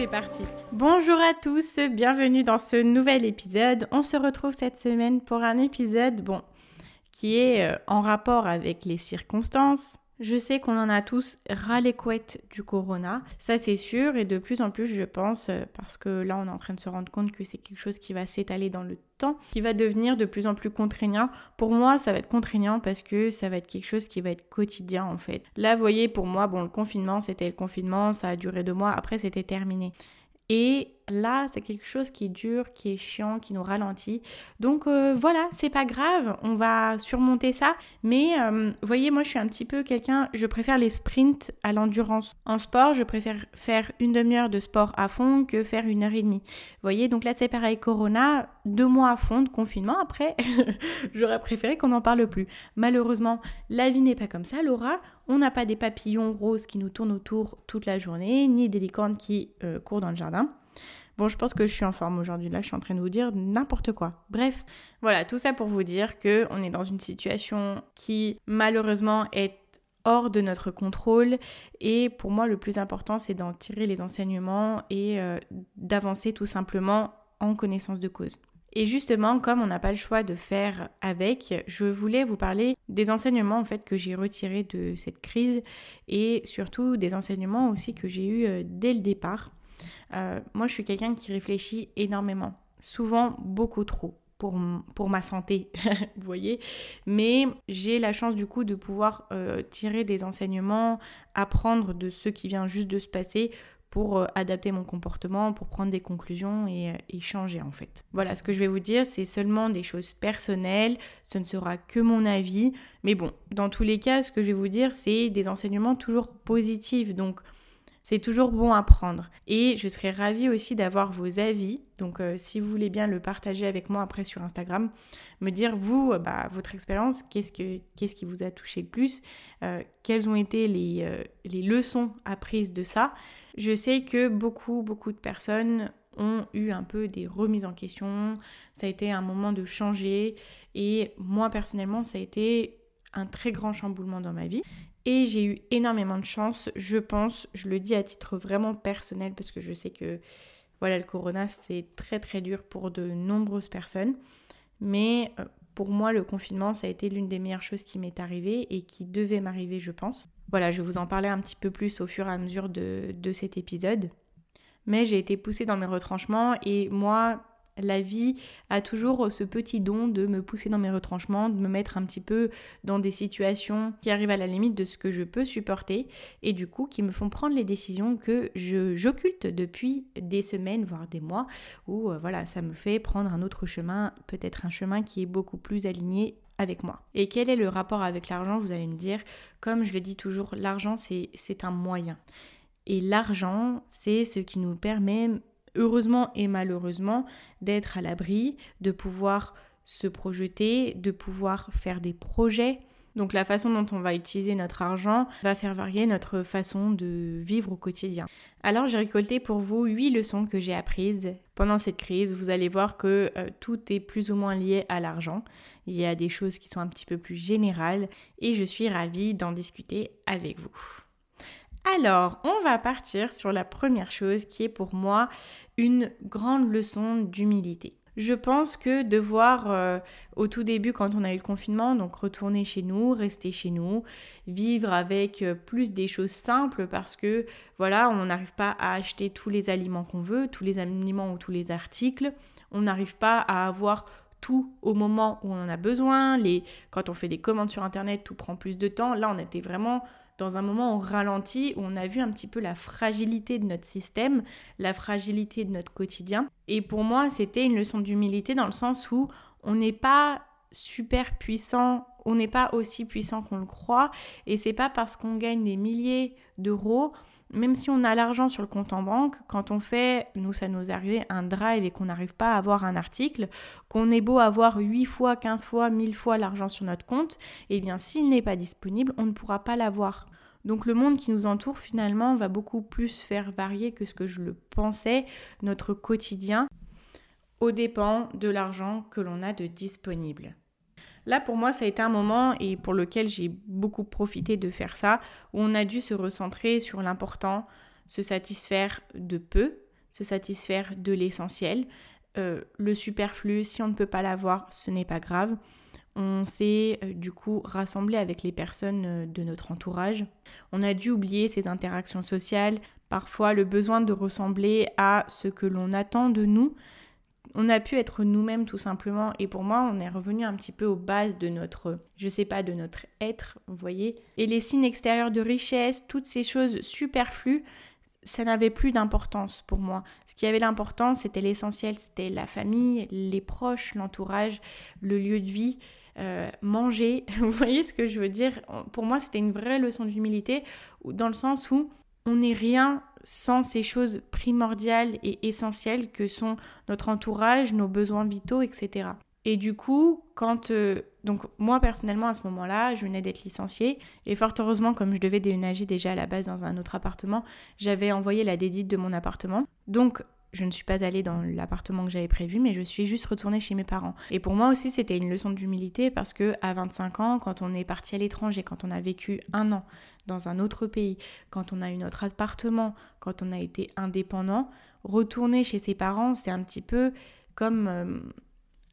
C'est parti. Bonjour à tous, bienvenue dans ce nouvel épisode. On se retrouve cette semaine pour un épisode, bon, qui est euh, en rapport avec les circonstances, je sais qu'on en a tous ras les couettes du corona, ça c'est sûr, et de plus en plus je pense, euh, parce que là on est en train de se rendre compte que c'est quelque chose qui va s'étaler dans le temps, qui va devenir de plus en plus contraignant. Pour moi ça va être contraignant parce que ça va être quelque chose qui va être quotidien en fait. Là vous voyez pour moi, bon le confinement c'était le confinement, ça a duré deux mois, après c'était terminé. Et là, c'est quelque chose qui est dur, qui est chiant, qui nous ralentit. Donc euh, voilà, c'est pas grave, on va surmonter ça. Mais euh, voyez, moi je suis un petit peu quelqu'un, je préfère les sprints à l'endurance. En sport, je préfère faire une demi-heure de sport à fond que faire une heure et demie. Voyez, donc là c'est pareil, Corona, deux mois à fond de confinement. Après, j'aurais préféré qu'on n'en parle plus. Malheureusement, la vie n'est pas comme ça, Laura. On n'a pas des papillons roses qui nous tournent autour toute la journée, ni des licornes qui euh, courent dans le jardin. Bon, je pense que je suis en forme aujourd'hui. Là, je suis en train de vous dire n'importe quoi. Bref, voilà, tout ça pour vous dire que on est dans une situation qui malheureusement est hors de notre contrôle et pour moi le plus important c'est d'en tirer les enseignements et euh, d'avancer tout simplement en connaissance de cause. Et justement, comme on n'a pas le choix de faire avec, je voulais vous parler des enseignements en fait que j'ai retirés de cette crise et surtout des enseignements aussi que j'ai eus euh, dès le départ. Euh, moi, je suis quelqu'un qui réfléchit énormément, souvent beaucoup trop. Pour, pour ma santé, vous voyez. Mais j'ai la chance du coup de pouvoir euh, tirer des enseignements, apprendre de ce qui vient juste de se passer pour euh, adapter mon comportement, pour prendre des conclusions et, et, changer en fait. Voilà, ce que je vais vous dire, c'est seulement des choses personnelles, ce ne sera que mon avis, mais bon, dans tous les cas, ce que je vais vous dire, c'est des enseignements toujours positifs, donc c'est toujours bon à prendre. Et je serais ravie aussi d'avoir vos avis. Donc euh, si vous voulez bien le partager avec moi après sur Instagram, me dire vous, euh, bah, votre expérience, qu'est-ce, que, qu'est-ce qui vous a touché le plus, euh, quelles ont été les, les leçons apprises de ça. Je sais que beaucoup, beaucoup de personnes ont eu un peu des remises en question, ça a été un moment de changer et moi personnellement ça a été un très grand chamboulement dans ma vie et j'ai eu énormément de chance, je pense, je le dis à titre vraiment personnel parce que je sais que voilà, le corona c'est très très dur pour de nombreuses personnes. Mais euh, pour moi, le confinement, ça a été l'une des meilleures choses qui m'est arrivée et qui devait m'arriver, je pense. Voilà, je vais vous en parler un petit peu plus au fur et à mesure de, de cet épisode. Mais j'ai été poussée dans mes retranchements et moi, la vie a toujours ce petit don de me pousser dans mes retranchements, de me mettre un petit peu dans des situations qui arrivent à la limite de ce que je peux supporter et du coup qui me font prendre les décisions que j'occulte depuis des semaines, voire des mois, où euh, voilà, ça me fait prendre un autre chemin, peut-être un chemin qui est beaucoup plus aligné avec moi. Et quel est le rapport avec l'argent? Vous allez me dire, comme je le dis toujours, l'argent c'est un moyen. Et l'argent, c'est ce qui nous permet heureusement et malheureusement, d'être à l'abri, de pouvoir se projeter, de pouvoir faire des projets. Donc la façon dont on va utiliser notre argent va faire varier notre façon de vivre au quotidien. Alors j'ai récolté pour vous 8 leçons que j'ai apprises pendant cette crise. Vous allez voir que euh, tout est plus ou moins lié à l'argent. Il y a des choses qui sont un petit peu plus générales et je suis ravie d'en discuter avec vous. Alors, on va partir sur la première chose qui est pour moi une grande leçon d'humilité. Je pense que devoir euh, au tout début quand on a eu le confinement, donc retourner chez nous, rester chez nous, vivre avec euh, plus des choses simples parce que voilà, on n'arrive pas à acheter tous les aliments qu'on veut, tous les aliments ou tous les articles, on n'arrive pas à avoir tout au moment où on en a besoin, quand on fait des commandes sur internet, tout prend plus de temps. Là, on était vraiment dans un moment on ralentit, où on a vu un petit peu la fragilité de notre système, la fragilité de notre quotidien. Et pour moi, c'était une leçon d'humilité dans le sens où on n'est pas super puissant on n'est pas aussi puissant qu'on le croit et c'est pas parce qu'on gagne des milliers d'euros même si on a l'argent sur le compte en banque, quand on fait, nous ça nous est arrivé, un drive et qu'on n'arrive pas à avoir un article, qu'on est beau avoir 8 fois, 15 fois, 1000 fois l'argent sur notre compte, eh bien s'il n'est pas disponible, on ne pourra pas l'avoir. Donc le monde qui nous entoure finalement va beaucoup plus faire varier que ce que je le pensais, notre quotidien, au dépend de l'argent que l'on a de disponible. Là, pour moi, ça a été un moment et pour lequel j'ai beaucoup profité de faire ça, où on a dû se recentrer sur l'important, se satisfaire de peu, se satisfaire de l'essentiel. Euh, le superflu, si on ne peut pas l'avoir, ce n'est pas grave. On s'est euh, du coup rassemblé avec les personnes euh, de notre entourage. On a dû oublier ces interactions sociales, parfois le besoin de ressembler à ce que l'on attend de nous, on a pu être nous-mêmes tout simplement. Et pour moi on est revenu un petit peu aux bases de notre je sais pas de notre être vous voyez. Et les signes extérieurs de richesse toutes ces choses superflues ça n'avait plus d'importance pour moi. Ce qui avait l'importance c'était l'essentiel c'était la famille les proches l'entourage le lieu de vie euh, manger. Vous voyez ce que je veux dire? Pour moi c'était une vraie leçon d'humilité dans le sens où on n'est rien sans ces choses primordiales et essentielles que sont notre entourage, nos besoins vitaux, etc. Et du coup, quand... Euh, donc moi personnellement à ce moment-là, je venais d'être licenciée et fort heureusement comme je devais déménager déjà à la base dans un autre appartement, j'avais envoyé la dédite de mon appartement. Donc je ne suis pas allée dans l'appartement que j'avais prévu, mais je suis juste retournée chez mes parents. Et pour moi aussi, c'était une leçon d'humilité parce que à 25 ans, quand on est parti à l'étranger, quand on a vécu un an dans un autre pays, quand on a eu notre appartement, quand on a été indépendant, retourner chez ses parents, c'est un petit peu comme euh,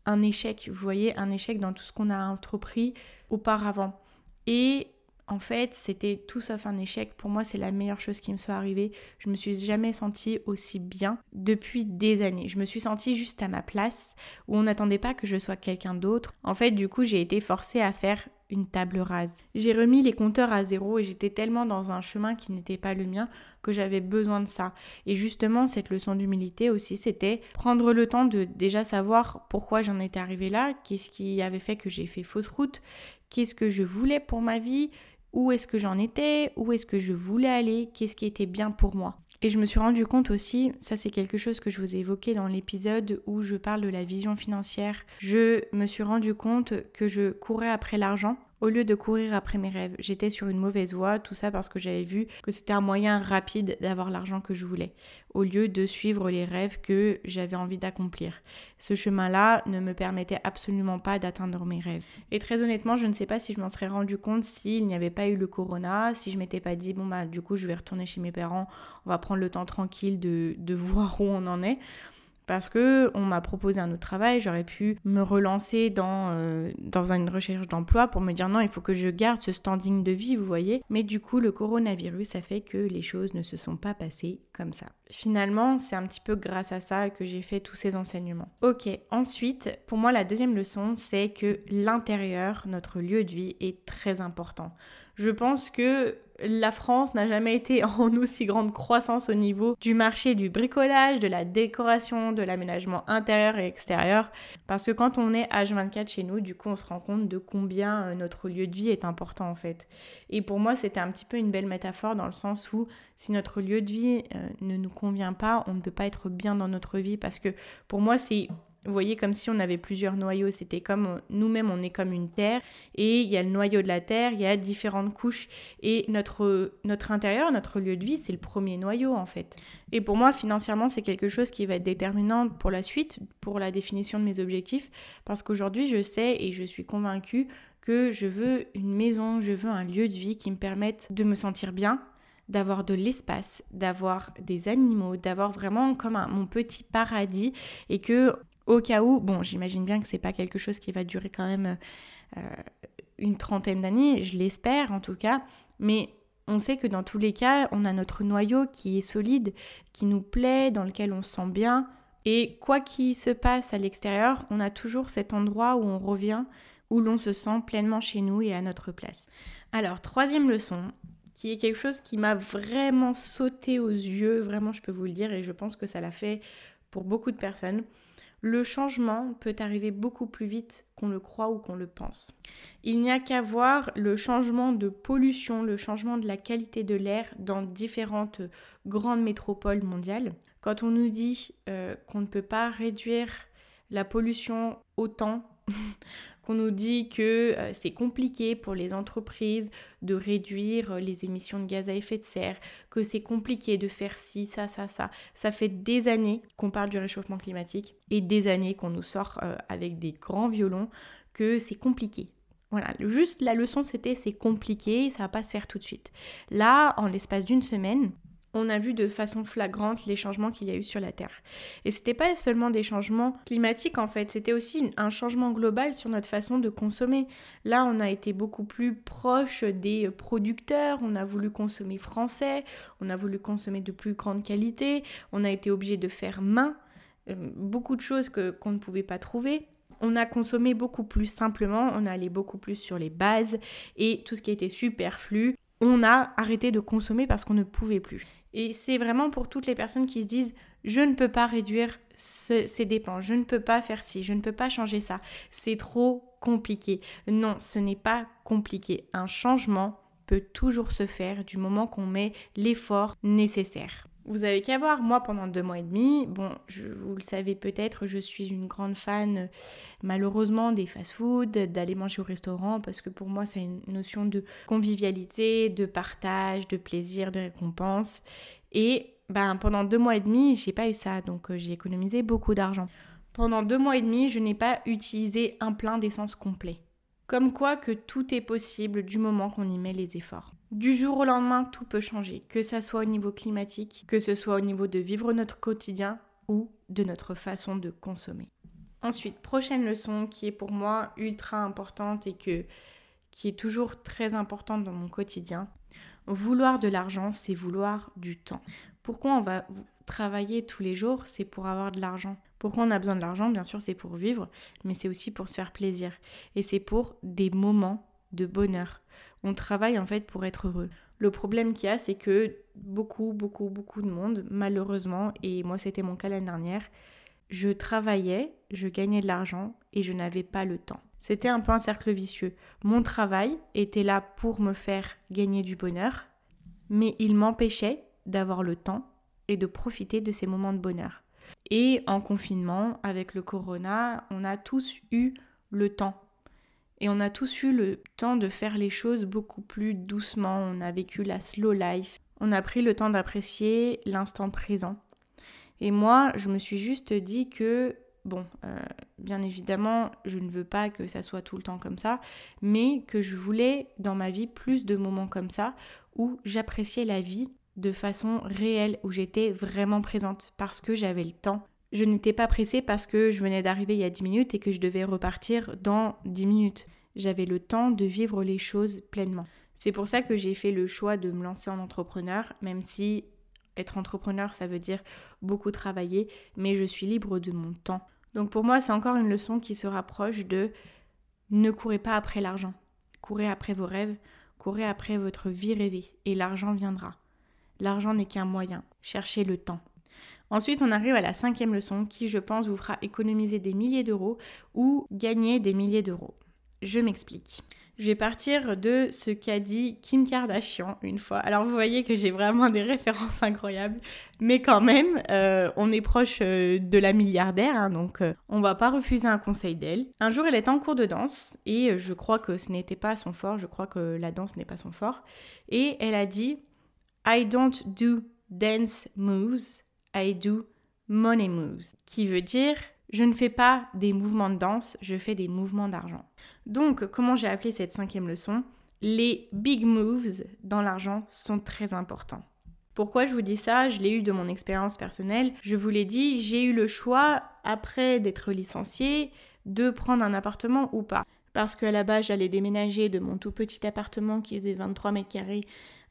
un échec. Vous voyez, un échec dans tout ce qu'on a entrepris auparavant. Et en fait, c'était tout sauf un échec. Pour moi, c'est la meilleure chose qui me soit arrivée. Je me suis jamais sentie aussi bien depuis des années. Je me suis sentie juste à ma place, où on n'attendait pas que je sois quelqu'un d'autre. En fait, du coup, j'ai été forcée à faire une table rase. J'ai remis les compteurs à zéro et j'étais tellement dans un chemin qui n'était pas le mien que j'avais besoin de ça. Et justement, cette leçon d'humilité aussi, c'était prendre le temps de déjà savoir pourquoi j'en étais arrivée là, qu'est-ce qui avait fait que j'ai fait fausse route, qu'est-ce que je voulais pour ma vie, où est-ce que j'en étais, où est-ce que je voulais aller, qu'est-ce qui était bien pour moi. Et je me suis rendu compte aussi, ça c'est quelque chose que je vous ai évoqué dans l'épisode où je parle de la vision financière, je me suis rendu compte que je courais après l'argent au lieu de courir après mes rêves. J'étais sur une mauvaise voie, tout ça parce que j'avais vu que c'était un moyen rapide d'avoir l'argent que je voulais, au lieu de suivre les rêves que j'avais envie d'accomplir. Ce chemin-là ne me permettait absolument pas d'atteindre mes rêves. Et très honnêtement, je ne sais pas si je m'en serais rendu compte s'il n'y avait pas eu le corona, si je m'étais pas dit, bon bah du coup je vais retourner chez mes parents, on va prendre le temps tranquille de, de voir où on en est parce que on m'a proposé un autre travail, j'aurais pu me relancer dans, euh, dans une recherche d'emploi pour me dire non, il faut que je garde ce standing de vie, vous voyez. Mais du coup, le coronavirus a fait que les choses ne se sont pas passées comme ça. Finalement, c'est un petit peu grâce à ça que j'ai fait tous ces enseignements. Ok, ensuite, pour moi, la deuxième leçon, c'est que l'intérieur, notre lieu de vie, est très important. Je pense que la France n'a jamais été en aussi grande croissance au niveau du marché du bricolage, de la décoration, de l'aménagement intérieur et extérieur. Parce que quand on est H24 chez nous, du coup, on se rend compte de combien euh, notre lieu de vie est important en fait. Et pour moi, c'était un petit peu une belle métaphore dans le sens où si notre lieu de vie euh, ne nous convient pas, on ne peut pas être bien dans notre vie parce que pour moi, c'est vous voyez, comme si on avait plusieurs noyaux. C'était comme nous-mêmes, on est comme une terre. Et il y a le noyau de la terre, il y a différentes couches. Et notre, notre intérieur, notre lieu de vie, c'est le premier noyau en fait. Et pour moi, financièrement, c'est quelque chose qui va être déterminant pour la suite, pour la définition de mes objectifs. Parce qu'aujourd'hui, je sais et je suis convaincue que je veux une maison, je veux un lieu de vie qui me permette de me sentir bien, d'avoir de l'espace, d'avoir des animaux, d'avoir vraiment comme un, mon petit paradis et que au cas où, bon, j'imagine bien que c'est pas quelque chose qui va durer quand même euh, une trentaine d'années, je l'espère en tout cas, mais on sait que dans tous les cas, on a notre noyau qui est solide, qui nous plaît, dans lequel on se sent bien. Et quoi qu'il se passe à l'extérieur, on a toujours cet endroit où on revient, où l'on se sent pleinement chez nous et à notre place. Alors, troisième leçon, qui est quelque chose qui m'a vraiment sauté aux yeux, vraiment je peux vous le dire, et je pense que ça l'a fait pour beaucoup de personnes. Le changement peut arriver beaucoup plus vite qu'on le croit ou qu'on le pense. Il n'y a qu'à voir le changement de pollution, le changement de la qualité de l'air dans différentes grandes métropoles mondiales. Quand on nous dit euh, qu'on ne peut pas réduire la pollution autant qu'on nous dit que euh, c'est compliqué pour les entreprises de réduire euh, les émissions de gaz à effet de serre, que c'est compliqué de faire ci, ça, ça, ça. Ça fait des années qu'on parle du réchauffement climatique et des années qu'on nous sort euh, avec des grands violons que c'est compliqué. Voilà, juste la leçon c'était c'est compliqué, ça va pas se faire tout de suite. Là, en l'espace d'une semaine, on a vu de façon flagrante les changements qu'il y a eu sur la Terre. Et c'était pas seulement des changements climatiques en fait, c'était aussi un changement global sur notre façon de consommer. Là, on a été beaucoup plus proche des producteurs, on a voulu consommer français, on a voulu consommer de plus grande qualité, on a été obligé de faire main, euh, beaucoup de choses qu'on ne pouvait pas trouver. On a consommé beaucoup plus simplement, on a allé beaucoup plus sur les bases et tout ce qui était superflu, on a arrêté de consommer parce qu'on ne pouvait plus. Et c'est vraiment pour toutes les personnes qui se disent je ne peux pas réduire ces dépenses, je ne peux pas faire ci, je ne peux pas changer ça, c'est trop compliqué. Non, ce n'est pas compliqué. Un changement peut toujours se faire du moment qu'on met l'effort nécessaire. Vous avez qu'à voir, moi pendant deux mois et demi, bon, vous le savez peut-être, je suis une grande fan malheureusement des fast-foods, d'aller manger au restaurant, parce que pour moi c'est une notion de convivialité, de partage, de plaisir, de récompense. Et ben, pendant deux mois et demi, j'ai pas eu ça, donc euh, j'ai économisé beaucoup d'argent. Pendant deux mois et demi, je n'ai pas utilisé un plein d'essence complet. Comme quoi que tout est possible du moment qu'on y met les efforts. Du jour au lendemain, tout peut changer, que ça soit au niveau climatique, que ce soit au niveau de vivre notre quotidien ou de notre façon de consommer. Ensuite, prochaine leçon qui est pour moi ultra importante et que, qui est toujours très importante dans mon quotidien. Vouloir de l'argent, c'est vouloir du temps. Pourquoi on va travailler tous les jours? C'est pour avoir de l'argent. Pourquoi on a besoin de l'argent? Bien sûr, c'est pour vivre, mais c'est aussi pour se faire plaisir. Et c'est pour des moments de bonheur. On travaille en fait pour être heureux. Le problème qu'il y a, c'est que beaucoup, beaucoup, beaucoup de monde, malheureusement, et moi c'était mon cas l'année dernière, je travaillais, je gagnais de l'argent et je n'avais pas le temps. C'était un peu un cercle vicieux. Mon travail était là pour me faire gagner du bonheur, mais il m'empêchait d'avoir le temps et de profiter de ces moments de bonheur. Et en confinement, avec le corona, on a tous eu le temps et on a tous eu le temps de faire les choses beaucoup plus doucement. On a vécu la slow life. On a pris le temps d'apprécier l'instant présent. Et moi, je me suis juste dit que, bon, euh, bien évidemment, je ne veux pas que ça soit tout le temps comme ça, mais que je voulais dans ma vie plus de moments comme ça où j'appréciais la vie de façon réelle, où j'étais vraiment présente parce que j'avais le temps je n'étais pas pressée parce que je venais d'arriver il y a 10 minutes et que je devais repartir dans 10 minutes. J'avais le temps de vivre les choses pleinement. C'est pour ça que j'ai fait le choix de me lancer en entrepreneur, même si être entrepreneur, ça veut dire beaucoup travailler, mais je suis libre de mon temps. Donc pour moi, c'est encore une leçon qui se rapproche de ne courez pas après l'argent. Courez après vos rêves, courez après votre vie rêvée, et l'argent viendra. L'argent n'est qu'un moyen. Cherchez le temps. Ensuite, on arrive à la cinquième leçon qui, je pense, vous fera économiser des milliers d'euros ou gagner des milliers d'euros. Je m'explique. Je vais partir de ce qu'a dit Kim Kardashian une fois. Alors vous voyez que j'ai vraiment des références incroyables, mais quand même, euh, on est proche euh, de la milliardaire, hein, donc euh, on va pas refuser un conseil d'elle. Un jour, elle était en cours de danse et je crois que ce n'était pas son fort, je crois que la danse n'est pas son fort, et elle a dit I don't do dance moves, I do money moves, qui veut dire je ne fais pas des mouvements de danse, je fais des mouvements d'argent. Donc, comment j'ai appelé cette cinquième leçon? Les big moves dans l'argent sont très importants. Pourquoi je vous dis ça? Je l'ai eu de mon expérience personnelle. Je vous l'ai dit, j'ai eu le choix, après d'être licenciée, de prendre un appartement ou pas. Parce qu'à la base, j'allais déménager de mon tout petit appartement qui faisait 23 mètres carrés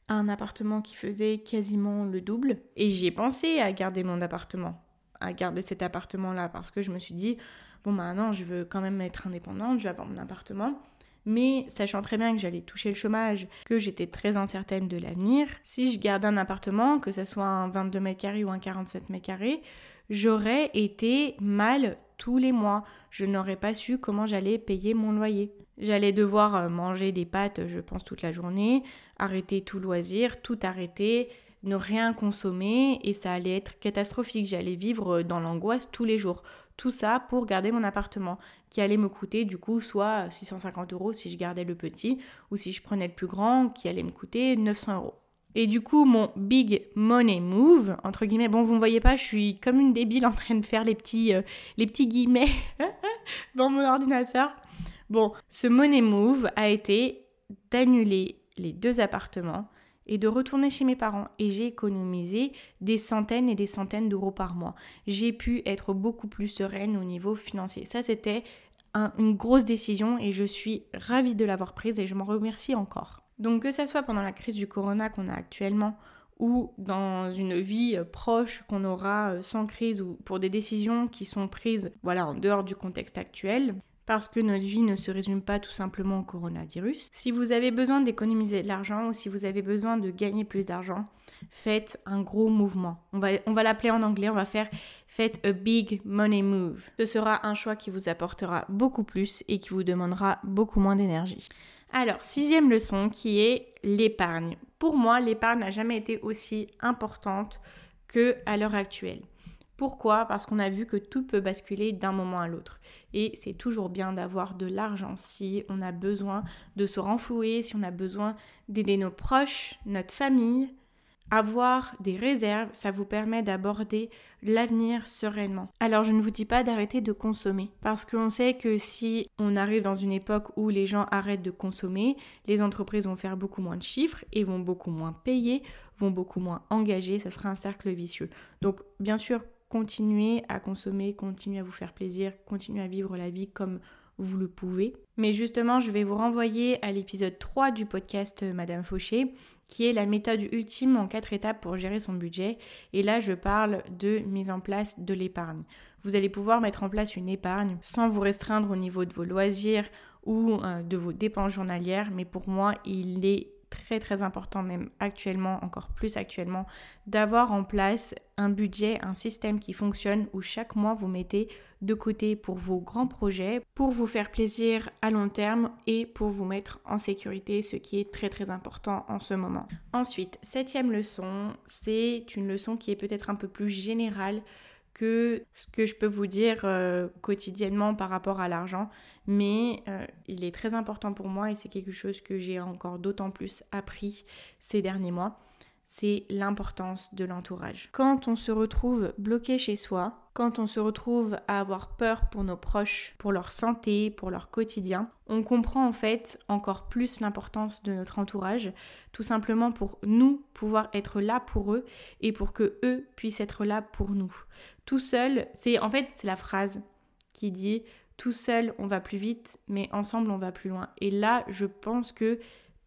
un appartement qui faisait quasiment le double. Et j'y ai pensé à garder mon appartement, à garder cet appartement-là, parce que je me suis dit, bon maintenant je veux quand même être indépendante, je vais avoir mon appartement. mais sachant très bien que j'allais toucher le chômage, que j'étais très incertaine de l'avenir, si je gardais un appartement, que ce soit un 22 mètres carrés ou un 47 mètres carrés, j'aurais été mal tous les mois. Je n'aurais pas su comment j'allais payer mon loyer. J'allais devoir euh, manger des pâtes, je pense, toute la journée, arrêter tout loisir, tout arrêter, ne rien consommer et ça allait être catastrophique. J'allais vivre dans l'angoisse tous les jours. Tout ça pour garder mon appartement qui allait me coûter du coup soit 650 euros si je gardais le petit ou si je prenais le plus grand qui allait me coûter 900 euros. Et du coup, mon big money move, entre guillemets, bon, vous ne voyez pas, je suis comme une débile en train de faire les petits, euh, les petits guillemets dans mon ordinateur. Bon, ce money move a été d'annuler les deux appartements et de retourner chez mes parents. Et j'ai économisé des centaines et des centaines d'euros par mois. J'ai pu être beaucoup plus sereine au niveau financier. Ça, c'était une grosse décision et je suis ravie de l'avoir prise et je m'en remercie encore. Donc que ce soit pendant la crise du corona qu'on a actuellement ou dans une vie proche qu'on aura euh, sans crise ou pour des décisions qui sont prises voilà en dehors du contexte actuel, parce que notre vie ne se résume pas tout simplement au coronavirus. Si vous avez besoin d'économiser de l'argent ou si vous avez besoin de gagner plus d'argent, faites un gros mouvement. On va, on va l'appeler en anglais, on va faire faites a big money move. Ce sera un choix qui vous apportera beaucoup plus et qui vous demandera beaucoup moins d'énergie. Alors, sixième leçon qui est l'épargne. Pour moi, l'épargne n'a jamais été aussi importante que à l'heure actuelle. Pourquoi? Parce qu'on a vu que tout peut basculer d'un moment à l'autre. Et c'est toujours bien d'avoir de l'argent si on a besoin de se renflouer, si on a besoin d'aider nos proches, notre famille. Avoir des réserves, ça vous permet d'aborder l'avenir sereinement. Alors je ne vous dis pas d'arrêter de consommer, parce qu'on sait que si on arrive dans une époque où les gens arrêtent de consommer, les entreprises vont faire beaucoup moins de chiffres et vont beaucoup moins payer, vont beaucoup moins engager, ça sera un cercle vicieux. Donc bien sûr, continuez à consommer, continuez à vous faire plaisir, continuez à vivre la vie comme vous le pouvez. Mais justement, je vais vous renvoyer à l'épisode 3 du podcast euh, Madame Fauché, qui est la méthode ultime en quatre étapes pour gérer son budget. Et là, je parle de mise en place de l'épargne. Vous allez pouvoir mettre en place une épargne sans vous restreindre au niveau de vos loisirs ou euh, de vos dépenses journalières. Mais pour moi, il est très très important même actuellement, encore plus actuellement, d'avoir en place un budget, un système qui fonctionne où chaque mois vous mettez de côté pour vos grands projets, pour vous faire plaisir à long terme et pour vous mettre en sécurité, ce qui est très très important en ce moment. Ensuite, septième leçon, c'est une leçon qui est peut-être un peu plus générale que ce que je peux vous dire euh, quotidiennement par rapport à l'argent, mais euh, il est très important pour moi et c'est quelque chose que j'ai encore d'autant plus appris ces derniers mois c'est l'importance de l'entourage. Quand on se retrouve bloqué chez soi, quand on se retrouve à avoir peur pour nos proches, pour leur santé, pour leur quotidien, on comprend en fait encore plus l'importance de notre entourage, tout simplement pour nous pouvoir être là pour eux et pour que eux puissent être là pour nous. Tout seul, c'est en fait c'est la phrase qui dit tout seul on va plus vite, mais ensemble on va plus loin. Et là, je pense que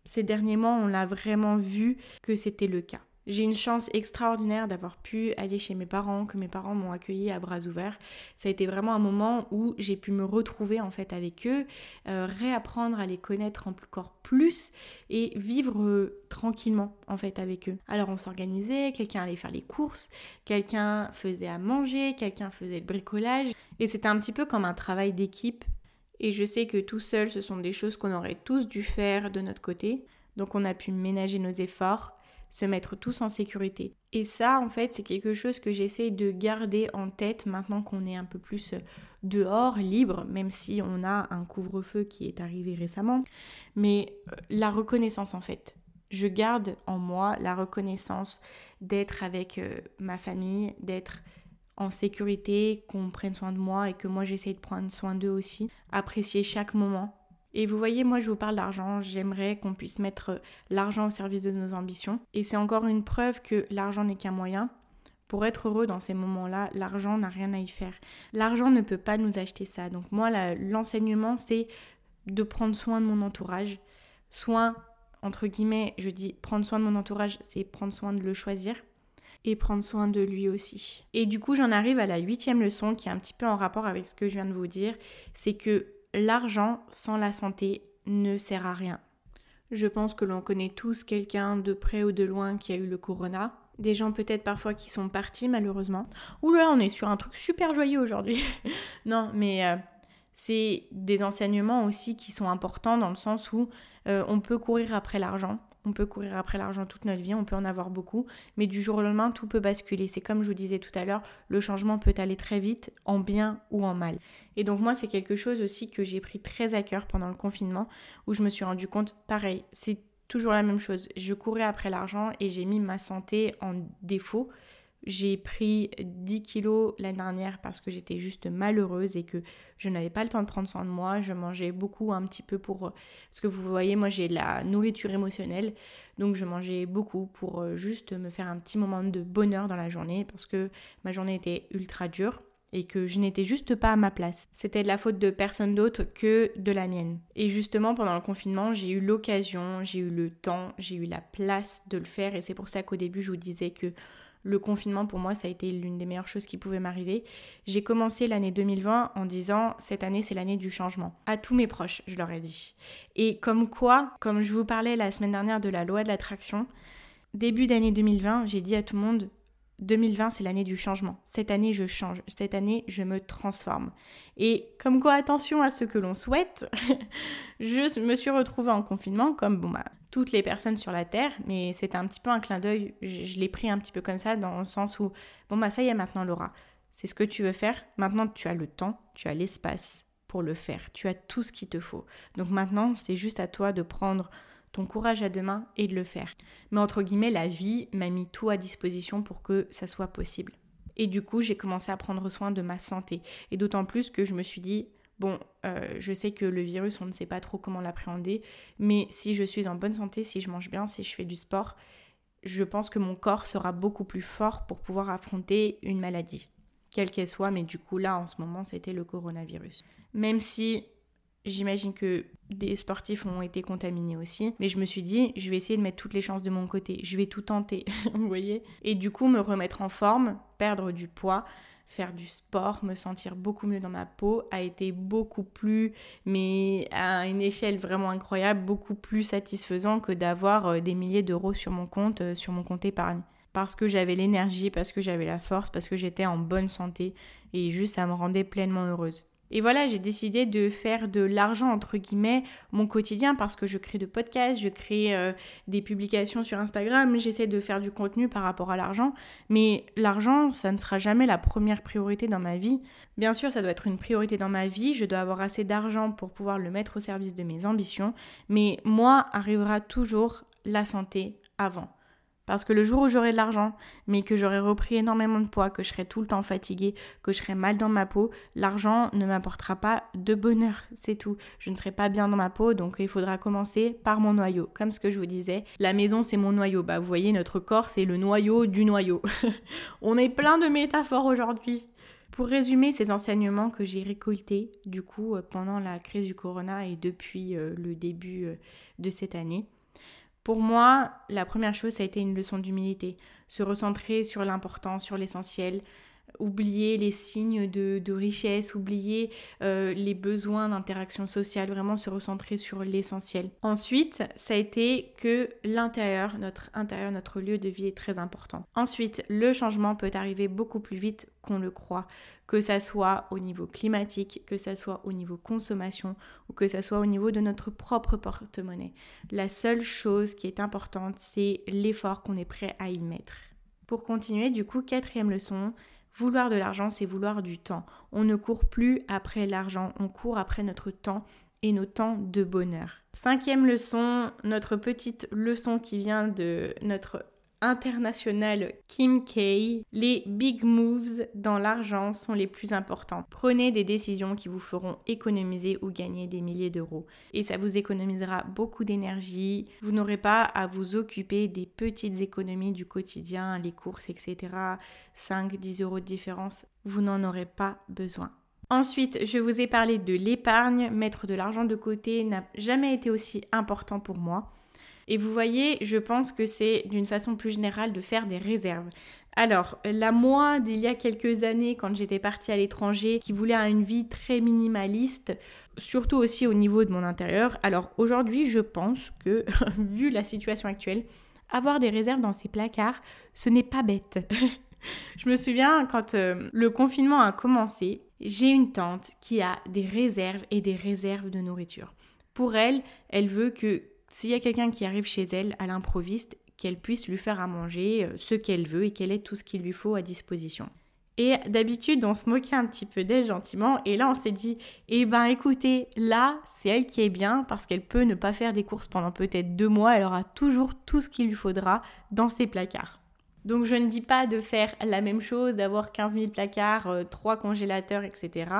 ces derniers mois, on l'a vraiment vu que c'était le cas. J'ai une chance extraordinaire d'avoir pu aller chez mes parents, que mes parents m'ont accueilli à bras ouverts. Ça a été vraiment un moment où j'ai pu me retrouver en fait avec eux, euh, réapprendre à les connaître encore plus et vivre euh, tranquillement en fait avec eux. Alors on s'organisait, quelqu'un allait faire les courses, quelqu'un faisait à manger, quelqu'un faisait le bricolage et c'était un petit peu comme un travail d'équipe et je sais que tout seul, ce sont des choses qu'on aurait tous dû faire de notre côté. Donc on a pu ménager nos efforts, se mettre tous en sécurité. Et ça, en fait, c'est quelque chose que j'essaie de garder en tête maintenant qu'on est un peu plus euh, dehors, libre, même si on a un couvre-feu qui est arrivé récemment. Mais euh, la reconnaissance, en fait. Je garde en moi la reconnaissance d'être avec euh, ma famille, d'être en sécurité, qu'on prenne soin de moi et que moi j'essaye de prendre soin d'eux aussi. Apprécier chaque moment. Et vous voyez, moi je vous parle d'argent, j'aimerais qu'on puisse mettre l'argent au service de nos ambitions. Et c'est encore une preuve que l'argent n'est qu'un moyen. Pour être heureux dans ces moments-là, l'argent n'a rien à y faire. L'argent ne peut pas nous acheter ça. Donc moi, l'enseignement, c'est de prendre soin de mon entourage. Soin, entre guillemets, je dis prendre soin de mon entourage, c'est prendre soin de le choisir et prendre soin de lui aussi. Et du coup, j'en arrive à la huitième leçon qui est un petit peu en rapport avec ce que je viens de vous dire, c'est que l'argent sans la santé ne sert à rien. Je pense que l'on connaît tous quelqu'un de près ou de loin qui a eu le corona. Des gens peut-être parfois qui sont partis malheureusement. Ouh là, on est sur un truc super joyeux aujourd'hui. non, mais euh, c'est des enseignements aussi qui sont importants dans le sens où euh, on peut courir après l'argent. On peut courir après l'argent toute notre vie, on peut en avoir beaucoup, mais du jour au lendemain, tout peut basculer. C'est comme je vous disais tout à l'heure, le changement peut aller très vite, en bien ou en mal. Et donc moi, c'est quelque chose aussi que j'ai pris très à cœur pendant le confinement, où je me suis rendu compte, pareil, c'est toujours la même chose. Je courais après l'argent et j'ai mis ma santé en défaut j'ai pris 10 kilos l'année dernière parce que j'étais juste malheureuse et que je n'avais pas le temps de prendre soin de moi. Je mangeais beaucoup un petit peu pour... Parce que vous voyez, moi j'ai la nourriture émotionnelle. Donc je mangeais beaucoup pour euh, juste me faire un petit moment de bonheur dans la journée parce que ma journée était ultra dure et que je n'étais juste pas à ma place. C'était de la faute de personne d'autre que de la mienne. Et justement, pendant le confinement, j'ai eu l'occasion, j'ai eu le temps, j'ai eu la place de le faire et c'est pour ça qu'au début, je vous disais que le confinement, pour moi, ça a été l'une des meilleures choses qui pouvaient m'arriver. J'ai commencé l'année 2020 en disant cette année, c'est l'année du changement. À tous mes proches, je leur ai dit. Et comme quoi, comme je vous parlais la semaine dernière de la loi de l'attraction, début d'année 2020, j'ai dit à tout le monde 2020, c'est l'année du changement. Cette année, je change. Cette année, je me transforme. Et comme quoi, attention à ce que l'on souhaite, je me suis retrouvée en confinement comme bah, toutes les personnes sur la Terre, mais c'était un petit peu un clin d'œil. Je, l'ai pris un petit peu comme ça, dans le sens où, bon, bah ça y est maintenant, Laura. C'est ce que tu veux faire. Maintenant, tu as le temps, tu as l'espace pour le faire. Tu as tout ce qu'il te faut. Donc maintenant, c'est juste à toi de prendre ton courage à deux mains et de le faire. Mais entre guillemets, la vie m'a mis tout à disposition pour que ça soit possible. Et du coup, j'ai commencé à prendre soin de ma santé. Et d'autant plus que je me suis dit, bon, euh, je sais que le virus, on ne sait pas trop comment l'appréhender, mais si je suis en bonne santé, si je mange bien, si je fais du sport, je pense que mon corps sera beaucoup plus fort pour pouvoir affronter une maladie, quelle qu'elle soit, mais du coup là, en ce moment, c'était le coronavirus. Même si J'imagine que des sportifs ont été contaminés aussi, mais je me suis dit, je vais essayer de mettre toutes les chances de mon côté, je vais tout tenter, vous voyez Et du coup, me remettre en forme, perdre du poids, faire du sport, me sentir beaucoup mieux dans ma peau a été beaucoup plus, mais à une échelle vraiment incroyable, beaucoup plus satisfaisant que d'avoir euh, des milliers d'euros sur mon compte, euh, sur mon compte épargne. Parce que j'avais l'énergie, parce que j'avais la force, parce que j'étais en bonne santé et juste ça me rendait pleinement heureuse. Et voilà, j'ai décidé de faire de l'argent, entre guillemets, mon quotidien parce que je crée de podcasts, je crée euh, des publications sur Instagram, j'essaie de faire du contenu par rapport à l'argent. Mais l'argent, ça ne sera jamais la première priorité dans ma vie. Bien sûr, ça doit être une priorité dans ma vie, je dois avoir assez d'argent pour pouvoir le mettre au service de mes ambitions. Mais moi, arrivera toujours la santé avant. Parce que le jour où j'aurai de l'argent, mais que j'aurai repris énormément de poids, que je serai tout le temps fatiguée, que je serai mal dans ma peau, l'argent ne m'apportera pas de bonheur, c'est tout. Je ne serai pas bien dans ma peau, donc il faudra commencer par mon noyau. Comme ce que je vous disais, la maison c'est mon noyau. Bah vous voyez, notre corps c'est le noyau du noyau. On est plein de métaphores aujourd'hui. Pour résumer ces enseignements que j'ai récoltés du coup euh, pendant la crise du corona et depuis euh, le début euh, de cette année, pour moi, la première chose, ça a été une leçon d'humilité. Se recentrer sur l'important, sur l'essentiel, oublier les signes de, richesse, oublier euh, les besoins d'interaction sociale, vraiment se recentrer sur l'essentiel. Ensuite, ça a été que l'intérieur, notre intérieur, notre lieu de vie est très important. Ensuite, le changement peut arriver beaucoup plus vite qu'on le croit, que ça soit au niveau climatique, que ça soit au niveau consommation ou que ça soit au niveau de notre propre porte-monnaie. La seule chose qui est importante, c'est l'effort qu'on est prêt à y mettre. Pour continuer, du coup, quatrième leçon, Vouloir de l'argent, c'est vouloir du temps. On ne court plus après l'argent, on court après notre temps et nos temps de bonheur. Cinquième leçon, notre petite leçon qui vient de notre international Kim K, les big moves dans l'argent sont les plus importants. Prenez des décisions qui vous feront économiser ou gagner des milliers d'euros. Et ça vous économisera beaucoup d'énergie. Vous n'aurez pas à vous occuper des petites économies du quotidien, les courses, etc. 5-10 euros de différence. Vous n'en aurez pas besoin. Ensuite, je vous ai parlé de l'épargne. Mettre de l'argent de côté n'a jamais été aussi important pour moi. Et vous voyez, je pense que c'est d'une façon plus générale de faire des réserves. Alors, la moi d'il y a quelques années, quand j'étais partie à l'étranger, qui voulait une vie très minimaliste, surtout aussi au niveau de mon intérieur, alors aujourd'hui, je pense que, vu la situation actuelle, avoir des réserves dans ses placards, ce n'est pas bête. je me souviens quand euh, le confinement a commencé, j'ai une tante qui a des réserves et des réserves de nourriture. Pour elle, elle veut que s'il y a quelqu'un qui arrive chez elle à l'improviste, qu'elle puisse lui faire à manger euh, ce qu'elle veut et qu'elle ait tout ce qu'il lui faut à disposition. Et d'habitude, on se moquait un petit peu d'elle gentiment. Et là, on s'est dit, eh ben écoutez, là, c'est elle qui est bien parce qu'elle peut ne pas faire des courses pendant peut-être deux mois. Elle aura toujours tout ce qu'il lui faudra dans ses placards. Donc je ne dis pas de faire la même chose, d'avoir 15 000 placards, euh, trois 3 congélateurs, etc.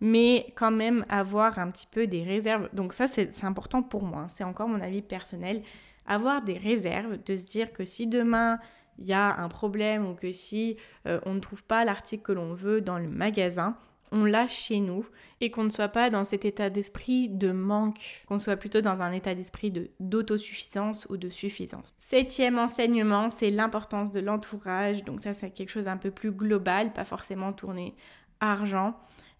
Mais quand même avoir un petit peu des réserves. Donc ça, c'est important pour moi. Hein. C'est encore mon avis personnel avoir des réserves, de se dire que si demain il y a un problème ou que si euh, on ne trouve pas l'article que l'on veut dans le magasin, on l'a chez nous et qu'on ne soit pas dans cet état d'esprit de manque, qu'on soit plutôt dans un état d'esprit d'autosuffisance ou de suffisance. Septième enseignement, c'est l'importance de l'entourage. Donc ça, c'est quelque chose un peu plus global, pas forcément tourné argent.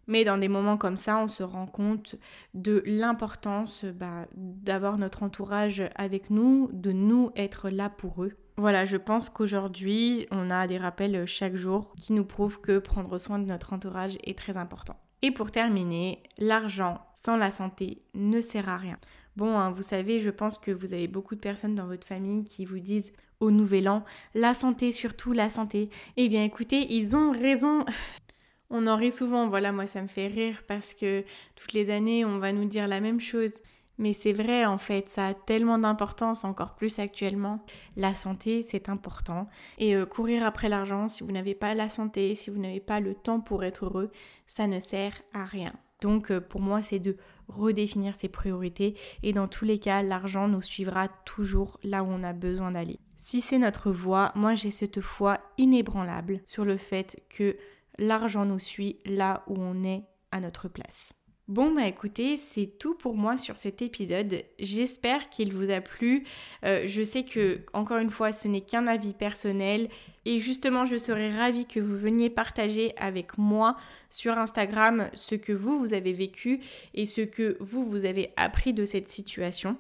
Mais dans des moments comme ça, on se rend compte de l'importance bah, d'avoir notre entourage avec nous, de nous être là pour eux. Voilà, je pense qu'aujourd'hui, on a des rappels chaque jour qui nous prouvent que prendre soin de notre entourage est très important. Et pour terminer, l'argent sans la santé ne sert à rien. Bon, hein, vous savez, je pense que vous avez beaucoup de personnes dans votre famille qui vous disent au nouvel an, la santé, surtout la santé. Eh bien écoutez, ils ont raison. On en rit souvent, voilà, moi ça me fait rire parce que toutes les années on va nous dire la même chose. Mais c'est vrai en fait, ça a tellement d'importance encore plus actuellement. La santé, c'est important. Et euh, courir après l'argent, si vous n'avez pas la santé, si vous n'avez pas le temps pour être heureux, ça ne sert à rien. Donc euh, pour moi, c'est de redéfinir ses priorités. Et dans tous les cas, l'argent nous suivra toujours là où on a besoin d'aller. Si c'est notre voie, moi j'ai cette foi inébranlable sur le fait que l'argent nous suit là où on est à notre place. Bon bah écoutez, c'est tout pour moi sur cet épisode. J'espère qu'il vous a plu. Euh, je sais que encore une fois, ce n'est qu'un avis personnel et justement, je serais ravie que vous veniez partager avec moi sur Instagram ce que vous vous avez vécu et ce que vous vous avez appris de cette situation.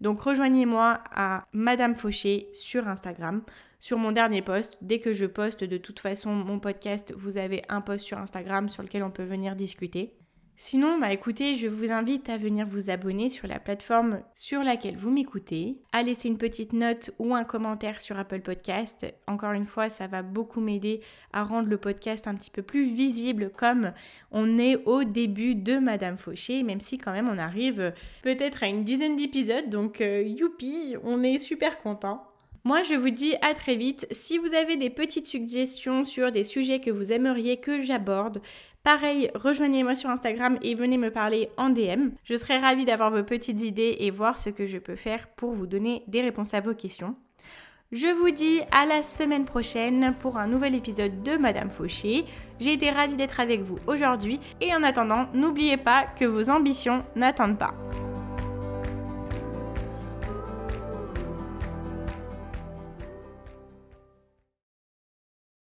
Donc rejoignez-moi à Madame Fauché sur Instagram sur mon dernier post. Dès que je poste de toute façon mon podcast, vous avez un post sur Instagram sur lequel on peut venir discuter. Sinon, bah écoutez, je vous invite à venir vous abonner sur la plateforme sur laquelle vous m'écoutez, à laisser une petite note ou un commentaire sur Apple Podcast. Encore une fois, ça va beaucoup m'aider à rendre le podcast un petit peu plus visible comme on est au début de Madame Fauché, même si quand même on arrive peut-être à une dizaine d'épisodes, donc euh, youpi, on est super content. Moi, je vous dis à très vite. Si vous avez des petites suggestions sur des sujets que vous aimeriez que j'aborde, pareil, rejoignez-moi sur Instagram et venez me parler en DM. Je serai ravie d'avoir vos petites idées et voir ce que je peux faire pour vous donner des réponses à vos questions. Je vous dis à la semaine prochaine pour un nouvel épisode de Madame Fauché. J'ai été ravie d'être avec vous aujourd'hui et en attendant, n'oubliez pas que vos ambitions n'attendent pas.